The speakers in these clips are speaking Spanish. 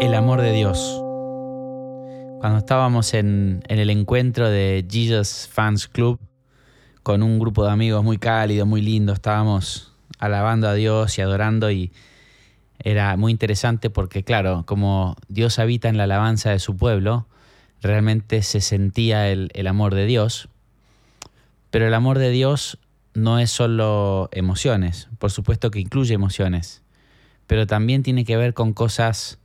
El amor de Dios. Cuando estábamos en, el encuentro de Jesus Fans Club con un grupo de amigos muy cálido, muy lindo, estábamos alabando a Dios y adorando y era muy interesante porque claro, como Dios habita en la alabanza de su pueblo, realmente se sentía el, el amor de Dios, pero el amor de Dios no es solo emociones, por supuesto que incluye emociones, pero también tiene que ver con cosas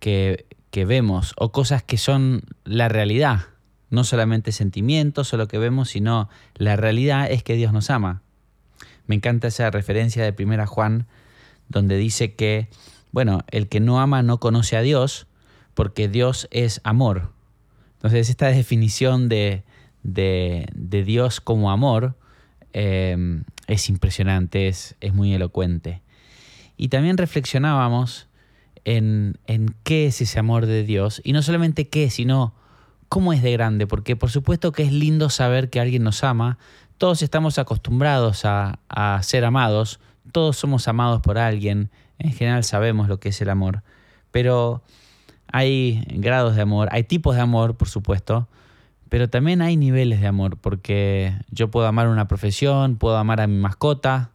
que, vemos o cosas que son la realidad, no solamente sentimientos o lo que vemos, sino la realidad es que Dios nos ama. Me encanta esa referencia de Primera Juan, donde dice que, bueno, el que no ama no conoce a Dios, porque Dios es amor. Entonces, esta definición de, de, de Dios como amor eh, es impresionante, es, es, muy elocuente. Y también reflexionábamos en, en qué es ese amor de Dios, y no solamente qué, sino cómo es de grande, porque por supuesto que es lindo saber que alguien nos ama, todos estamos acostumbrados a, a, ser amados, todos somos amados por alguien, en general sabemos lo que es el amor, pero hay grados de amor, hay tipos de amor, por supuesto, pero también hay niveles de amor, porque yo puedo amar una profesión, puedo amar a mi mascota,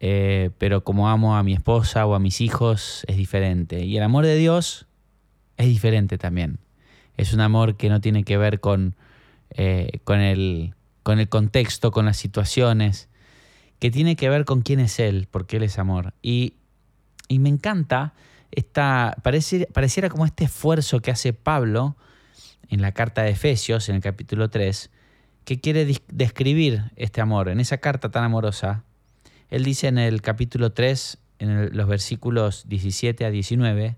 eh, pero como amo a mi esposa o a mis hijos es diferente. Y el amor de Dios es diferente también. Es un amor que no tiene que ver con, eh, con, el, con el contexto, con las situaciones, que tiene que ver con quién es Él, porque Él es amor. Y, y me encanta, esta, parece, pareciera como este esfuerzo que hace Pablo en la carta de Efesios, en el capítulo 3, que quiere describir este amor. En esa carta tan amorosa, él dice en el capítulo 3, en los versículos 17 a 19,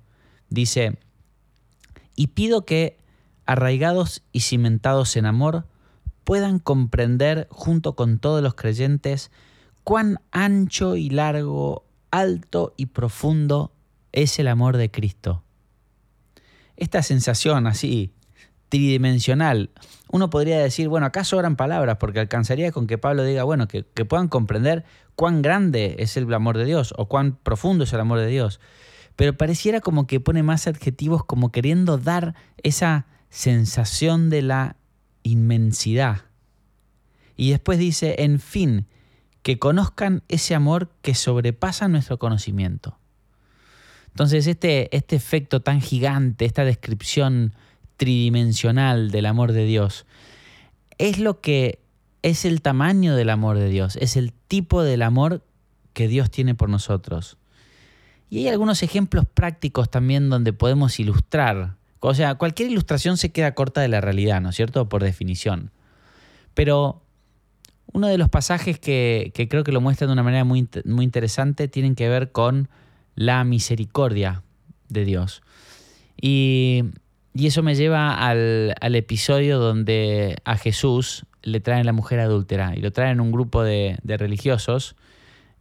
dice, y pido que, arraigados y cimentados en amor, puedan comprender junto con todos los creyentes cuán ancho y largo, alto y profundo es el amor de Cristo. Esta sensación así tridimensional. Uno podría decir, bueno, acá sobran palabras porque alcanzaría con que Pablo diga, bueno, que, que, puedan comprender cuán grande es el amor de Dios o cuán profundo es el amor de Dios. Pero pareciera como que pone más adjetivos como queriendo dar esa sensación de la inmensidad. Y después dice, en fin, que conozcan ese amor que sobrepasa nuestro conocimiento. Entonces, este, este efecto tan gigante, esta descripción tridimensional del amor de Dios, es lo que es el tamaño del amor de Dios, es el tipo del amor que Dios tiene por nosotros. Y hay algunos ejemplos prácticos también donde podemos ilustrar. O sea, cualquier ilustración se queda corta de la realidad, ¿no es cierto? Por definición. Pero uno de los pasajes que, creo que lo muestran de una manera muy, muy interesante tienen que ver con la misericordia de Dios. Y y eso me lleva al, al, episodio donde a Jesús le traen la mujer adúltera y lo traen un grupo de, de religiosos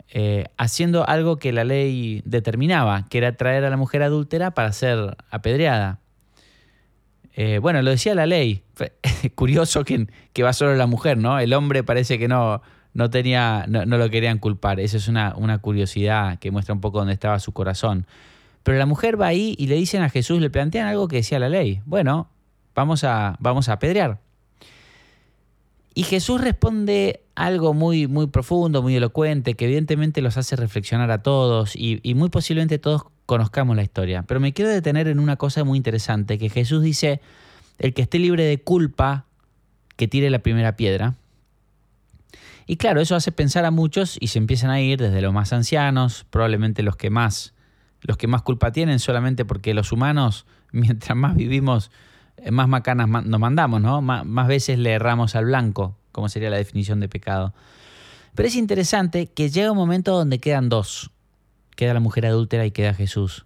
eh, haciendo algo que la ley determinaba, que era traer a la mujer adúltera para ser apedreada. Eh, bueno, lo decía la ley. Curioso que, que, va solo la mujer, ¿no? El hombre parece que no, no, tenía, no, no lo querían culpar. Esa es una, una curiosidad que muestra un poco dónde estaba su corazón. Pero la mujer va ahí y le dicen a Jesús, le plantean algo que decía la ley. Bueno, vamos a, vamos a apedrear. Y Jesús responde algo muy, muy profundo, muy elocuente, que evidentemente los hace reflexionar a todos y, y, muy posiblemente todos conozcamos la historia. Pero me quiero detener en una cosa muy interesante, que Jesús dice, el que esté libre de culpa, que tire la primera piedra. Y claro, eso hace pensar a muchos y se empiezan a ir desde los más ancianos, probablemente los que más los que más culpa tienen solamente porque los humanos, mientras más vivimos, eh, más macanas nos mandamos, ¿no? Más veces le erramos al blanco, como sería la definición de pecado. Pero es interesante que llega un momento donde quedan dos. Queda la mujer adúltera y queda Jesús.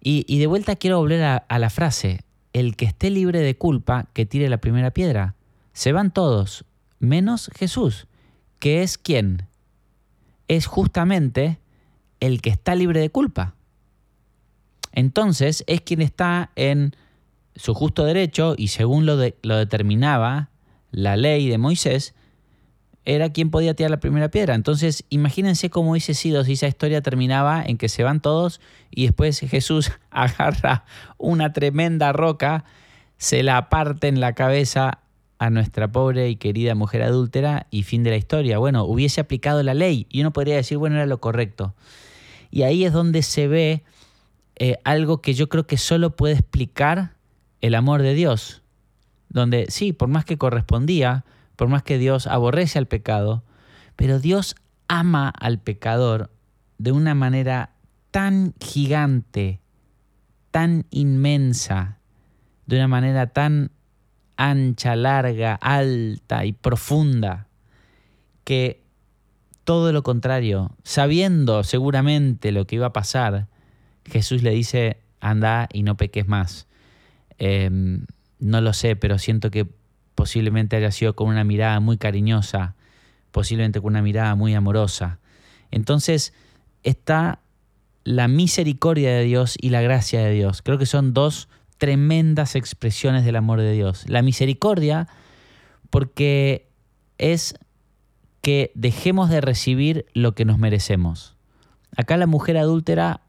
Y, y de vuelta quiero volver a, a la frase, el que esté libre de culpa, que tire la primera piedra. Se van todos, menos Jesús, que es quien? Es justamente el que está libre de culpa entonces es quien está en su justo derecho y según lo, lo determinaba la ley de Moisés, era quien podía tirar la primera piedra. Entonces, imagínense cómo hubiese sido si esa historia terminaba en que se van todos y después Jesús agarra una tremenda roca, se la parte en la cabeza a nuestra pobre y querida mujer adúltera y fin de la historia. Bueno, hubiese aplicado la ley y uno podría decir, bueno, era lo correcto. Y ahí es donde se ve eh, algo que yo creo que solo puede explicar el amor de Dios. Donde sí, por más que correspondía, por más que Dios aborrece al pecado, pero Dios ama al pecador de una manera tan gigante, tan inmensa, de una manera tan ancha, larga, alta y profunda, que todo lo contrario, sabiendo seguramente lo que iba a pasar, Jesús le dice, anda y no peques más. Em, no lo sé, pero siento que posiblemente haya sido con una mirada muy cariñosa, posiblemente con una mirada muy amorosa. Entonces está la misericordia de Dios y la gracia de Dios. Creo que son dos tremendas expresiones del amor de Dios. La misericordia porque es que dejemos de recibir lo que nos merecemos. Acá la mujer adúltera,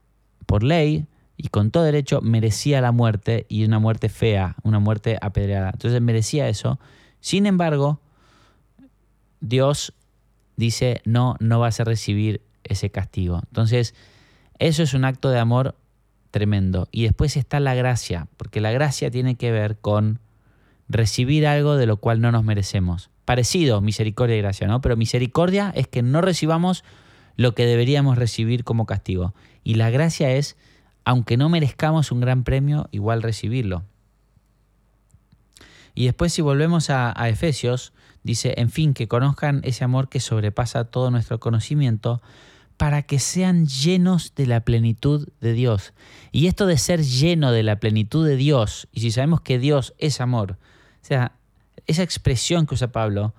por ley y con todo derecho, merecía la muerte y una muerte fea, una muerte apedreada. Entonces merecía eso. Sin embargo, Dios dice, no, no vas a recibir ese castigo. Entonces, eso es un acto de amor tremendo. Y después está la gracia, porque la gracia tiene que ver con recibir algo de lo cual no nos merecemos. Parecido, misericordia y gracia, ¿no? Pero misericordia es que no recibamos lo que deberíamos recibir como castigo. Y la gracia es, aunque no merezcamos un gran premio, igual recibirlo. Y después si volvemos a, Efesios, dice, en fin, que conozcan ese amor que sobrepasa todo nuestro conocimiento, para que sean llenos de la plenitud de Dios. Y esto de ser lleno de la plenitud de Dios, y si sabemos que Dios es amor, o sea, esa expresión que usa Pablo,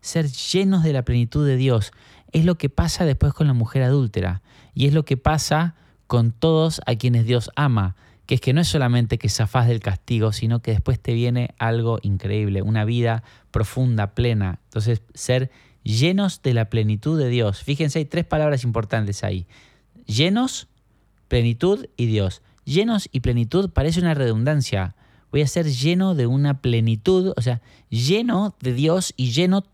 ser llenos de la plenitud de Dios, es lo que pasa después con la mujer adúltera, y es lo que pasa con todos a quienes Dios ama, que es que no es solamente que zafás del castigo, sino que después te viene algo increíble, una vida profunda, plena. Entonces, ser llenos de la plenitud de Dios. Fíjense, hay tres palabras importantes ahí. Llenos, plenitud y Dios. Llenos y plenitud parece una redundancia. Voy a ser lleno de una plenitud, o sea, lleno de Dios y lleno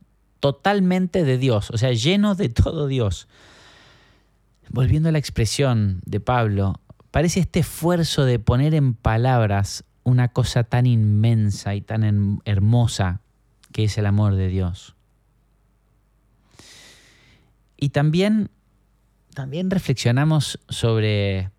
totalmente de Dios, o sea, lleno de todo Dios. Volviendo a la expresión de Pablo, parece este esfuerzo de poner en palabras una cosa tan inmensa y tan hermosa que es el amor de Dios. Y también, también reflexionamos sobre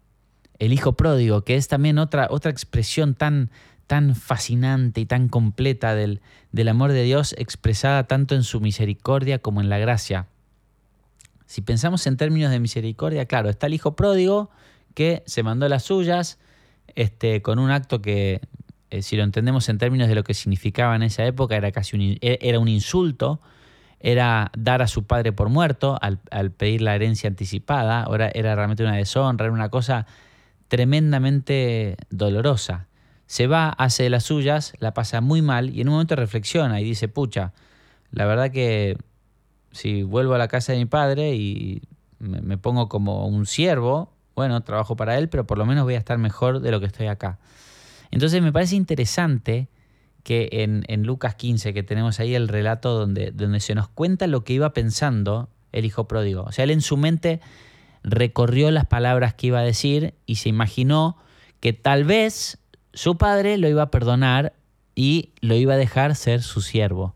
el hijo pródigo, que es también otra, otra expresión tan, tan fascinante y tan completa del, del amor de Dios, expresada tanto en su misericordia como en la gracia. Si pensamos en términos de misericordia, claro, está el hijo pródigo que se mandó las suyas este, con un acto que, eh, si lo entendemos en términos de lo que significaba en esa época, era casi un, e, era un insulto era dar a su padre por muerto al, pedir la herencia anticipada, era realmente una deshonra, era una cosa tremendamente dolorosa. Se va, hace de las suyas, la pasa muy mal y en un momento reflexiona y dice, pucha, la verdad que si vuelvo a la casa de mi padre y me, pongo como un siervo, bueno, trabajo para él, pero por lo menos voy a estar mejor de lo que estoy acá. Entonces me parece interesante que en, Lucas 15, que tenemos ahí el relato donde, donde se nos cuenta lo que iba pensando el hijo pródigo. O sea, él en su mente recorrió las palabras que iba a decir y se imaginó que tal vez su padre lo iba a perdonar y lo iba a dejar ser su siervo.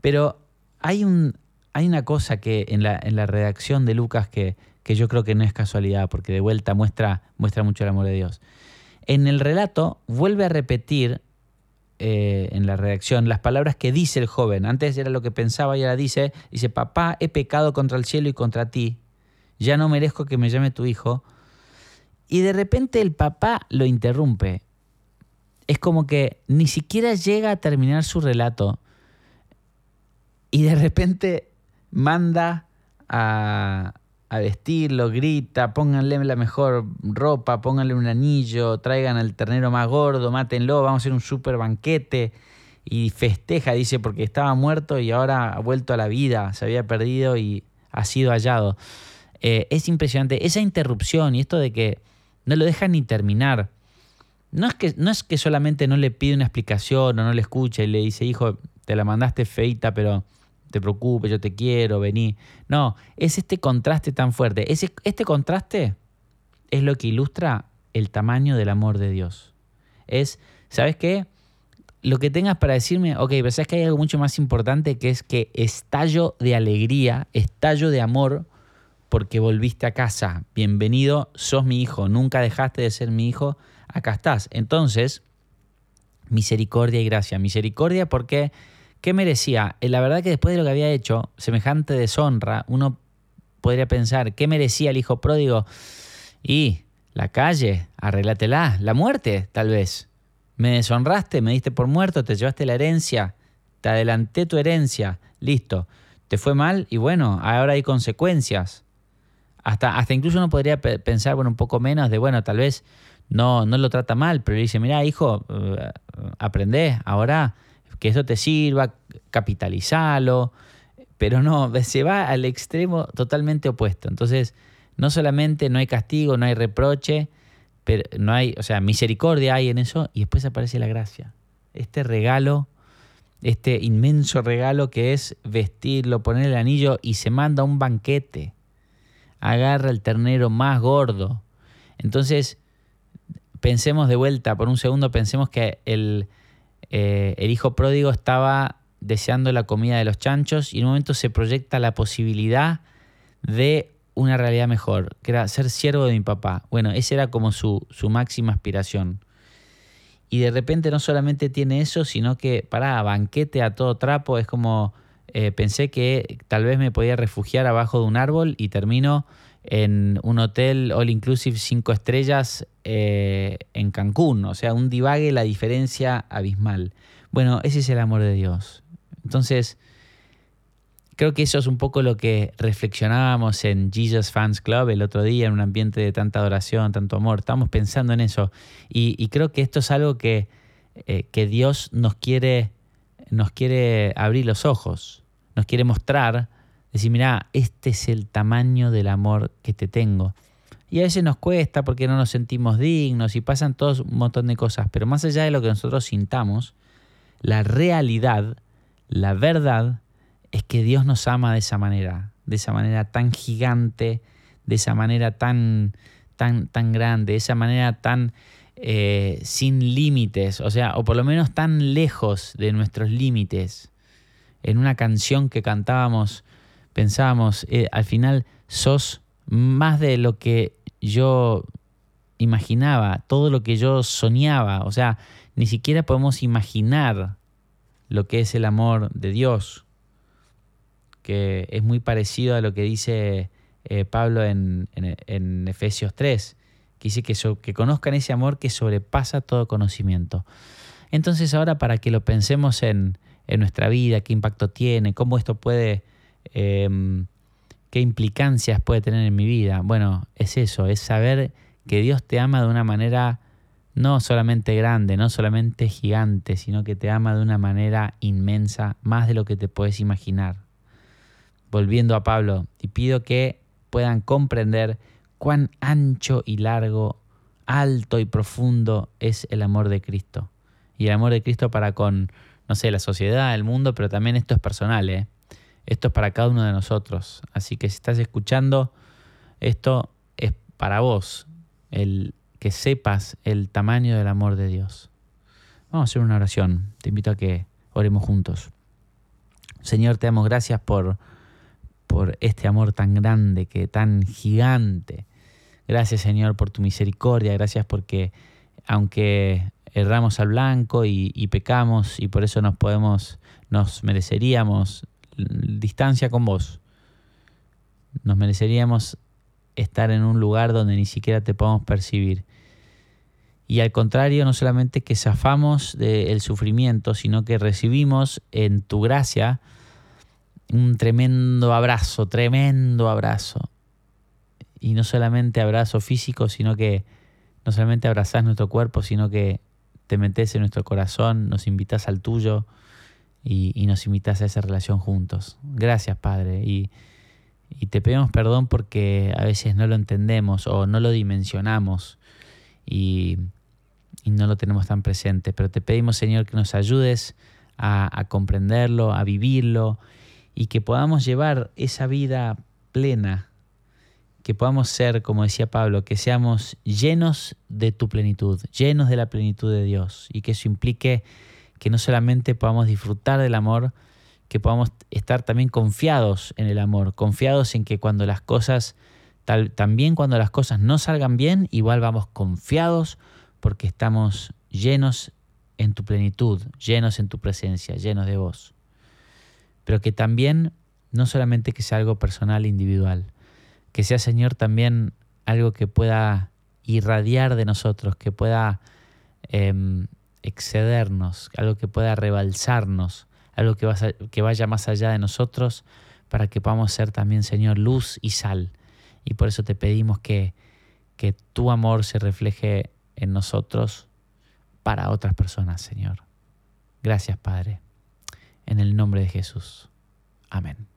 Pero hay, un, hay una cosa que en la, en la redacción de Lucas que, que, yo creo que no es casualidad, porque de vuelta muestra, muestra mucho el amor de Dios. En el relato vuelve a repetir eh, en la redacción las palabras que dice el joven. Antes era lo que pensaba y ahora dice, dice, papá, he pecado contra el cielo y contra ti, ya no merezco que me llame tu hijo. Y de repente el papá lo interrumpe. Es como que ni siquiera llega a terminar su relato y de repente manda a, vestirlo, grita, pónganle la mejor ropa, pónganle un anillo, traigan al ternero más gordo, mátenlo, vamos a hacer un super banquete. y festeja, dice, porque estaba muerto y ahora ha vuelto a la vida, se había perdido y ha sido hallado. Eh, es impresionante esa interrupción y esto de que no lo dejan ni terminar. No es, que, no es que solamente no le pide una explicación o no le escucha y le dice, hijo, te la mandaste feita, pero te preocupes, yo te quiero, vení. No, es este contraste tan fuerte. Ese, este contraste es lo que ilustra el tamaño del amor de Dios. Es, ¿sabes qué? lo que tengas para decirme, ok, pero sabes que hay algo mucho más importante que es que estallo de alegría, estallo de amor porque volviste a casa. Bienvenido, sos mi hijo, nunca dejaste de ser mi hijo, acá estás. Entonces, misericordia y gracia. Misericordia porque, ¿qué merecía? Eh, la verdad que después de lo que había hecho, semejante deshonra, uno podría pensar, ¿qué merecía el hijo pródigo? Y la calle, arréglatela, la muerte, tal vez. Me deshonraste, me diste por muerto, te llevaste la herencia, te adelanté tu herencia, listo. Te fue mal y bueno, ahora hay consecuencias. Hasta, hasta incluso uno podría pensar, bueno, un poco menos de, bueno, tal vez no, no lo trata mal, pero le dice, mira, hijo, uh, aprende, ahora que eso te sirva, capitalizalo, pero no, se va al extremo totalmente opuesto. Entonces, no solamente no hay castigo, no hay reproche, pero no hay, o sea, misericordia hay en eso y después aparece la gracia. Este regalo, este inmenso regalo que es vestirlo, poner el anillo y se manda un banquete. Agarra el ternero más gordo. Entonces, pensemos de vuelta, por un segundo pensemos que el, eh, el hijo pródigo estaba deseando la comida de los chanchos y en un momento se proyecta la posibilidad de una realidad mejor, que era ser siervo de mi papá. Bueno, esa era como su, su máxima aspiración. Y de repente no solamente tiene eso, sino que, para banquete a todo trapo, es como, eh, pensé que tal vez me podía refugiar abajo de un árbol y termino en un hotel all inclusive cinco estrellas eh, en Cancún. O sea, un divague, la diferencia abismal. Bueno, ese es el amor de Dios. Entonces, Creo que eso es un poco lo que reflexionábamos en Jesus Fans Club el otro día, en un ambiente de tanta adoración, tanto amor. Estamos pensando en eso. Y, creo que esto es algo que, eh, que Dios nos quiere, nos quiere abrir los ojos, nos quiere mostrar, decir, mira, este es el tamaño del amor que te tengo. Y a veces nos cuesta porque no nos sentimos dignos y pasan todos un montón de cosas, pero más allá de lo que nosotros sintamos, la realidad, la verdad, es que Dios nos ama de esa manera, de esa manera tan gigante, de esa manera tan, tan, tan grande, de esa manera tan eh, sin límites, o sea, o por lo menos tan lejos de nuestros límites. En una canción que cantábamos, pensábamos, eh, al final sos más de lo que yo imaginaba, todo lo que yo soñaba, o sea, ni siquiera podemos imaginar lo que es el amor de Dios que es muy parecido a lo que dice eh, Pablo en, Efesios 3, que dice que, que conozcan ese amor que sobrepasa todo conocimiento. Entonces ahora para que lo pensemos en, nuestra vida, qué impacto tiene, cómo esto puede, em, qué implicancias puede tener en mi vida. Bueno, es eso, es saber que Dios te ama de una manera no solamente grande, no solamente gigante, sino que te ama de una manera inmensa, más de lo que te puedes imaginar volviendo a Pablo, y pido que puedan comprender cuán ancho y largo, alto y profundo es el amor de Cristo. Y el amor de Cristo para con, no sé, la sociedad, el mundo, pero también esto es personal, ¿eh? Esto es para cada uno de nosotros. Así que si estás escuchando, esto es para vos, el que sepas el tamaño del amor de Dios. Vamos a hacer una oración. Te invito a que oremos juntos. Señor, te damos gracias por por este amor tan grande, que tan gigante. Gracias Señor por tu misericordia, gracias porque aunque erramos al blanco y, pecamos y por eso nos podemos, nos mereceríamos distancia con vos, nos mereceríamos estar en un lugar donde ni siquiera te podemos percibir. Y al contrario, no solamente que zafamos del sufrimiento, sino que recibimos en tu gracia un tremendo abrazo, tremendo abrazo. Y no solamente abrazo físico, sino que no solamente abrazás nuestro cuerpo, sino que te metes en nuestro corazón, nos invitas al tuyo y, nos invitas a esa relación juntos. Gracias, Padre. Y, te pedimos perdón porque a veces no lo entendemos o no lo dimensionamos y, no lo tenemos tan presente. Pero te pedimos, Señor, que nos ayudes a, a comprenderlo, a vivirlo y que podamos llevar esa vida plena que podamos ser, como decía Pablo, que seamos llenos de tu plenitud, llenos de la plenitud de Dios, y que eso implique que no solamente podamos disfrutar del amor, que podamos estar también confiados en el amor, confiados en que cuando las cosas, también cuando las cosas no salgan bien, igual vamos confiados porque estamos llenos en tu plenitud, llenos en tu presencia, llenos de vos. Pero que también no solamente que sea algo personal individual, que sea, Señor, también algo que pueda irradiar de nosotros, que pueda em, excedernos, algo que pueda rebalsarnos, algo que, que vaya más allá de nosotros, para que podamos ser también, Señor, luz y sal. Y por eso te pedimos que, que tu amor se refleje en nosotros para otras personas, Señor. Gracias, Padre. En el nombre de Jesús. Amén.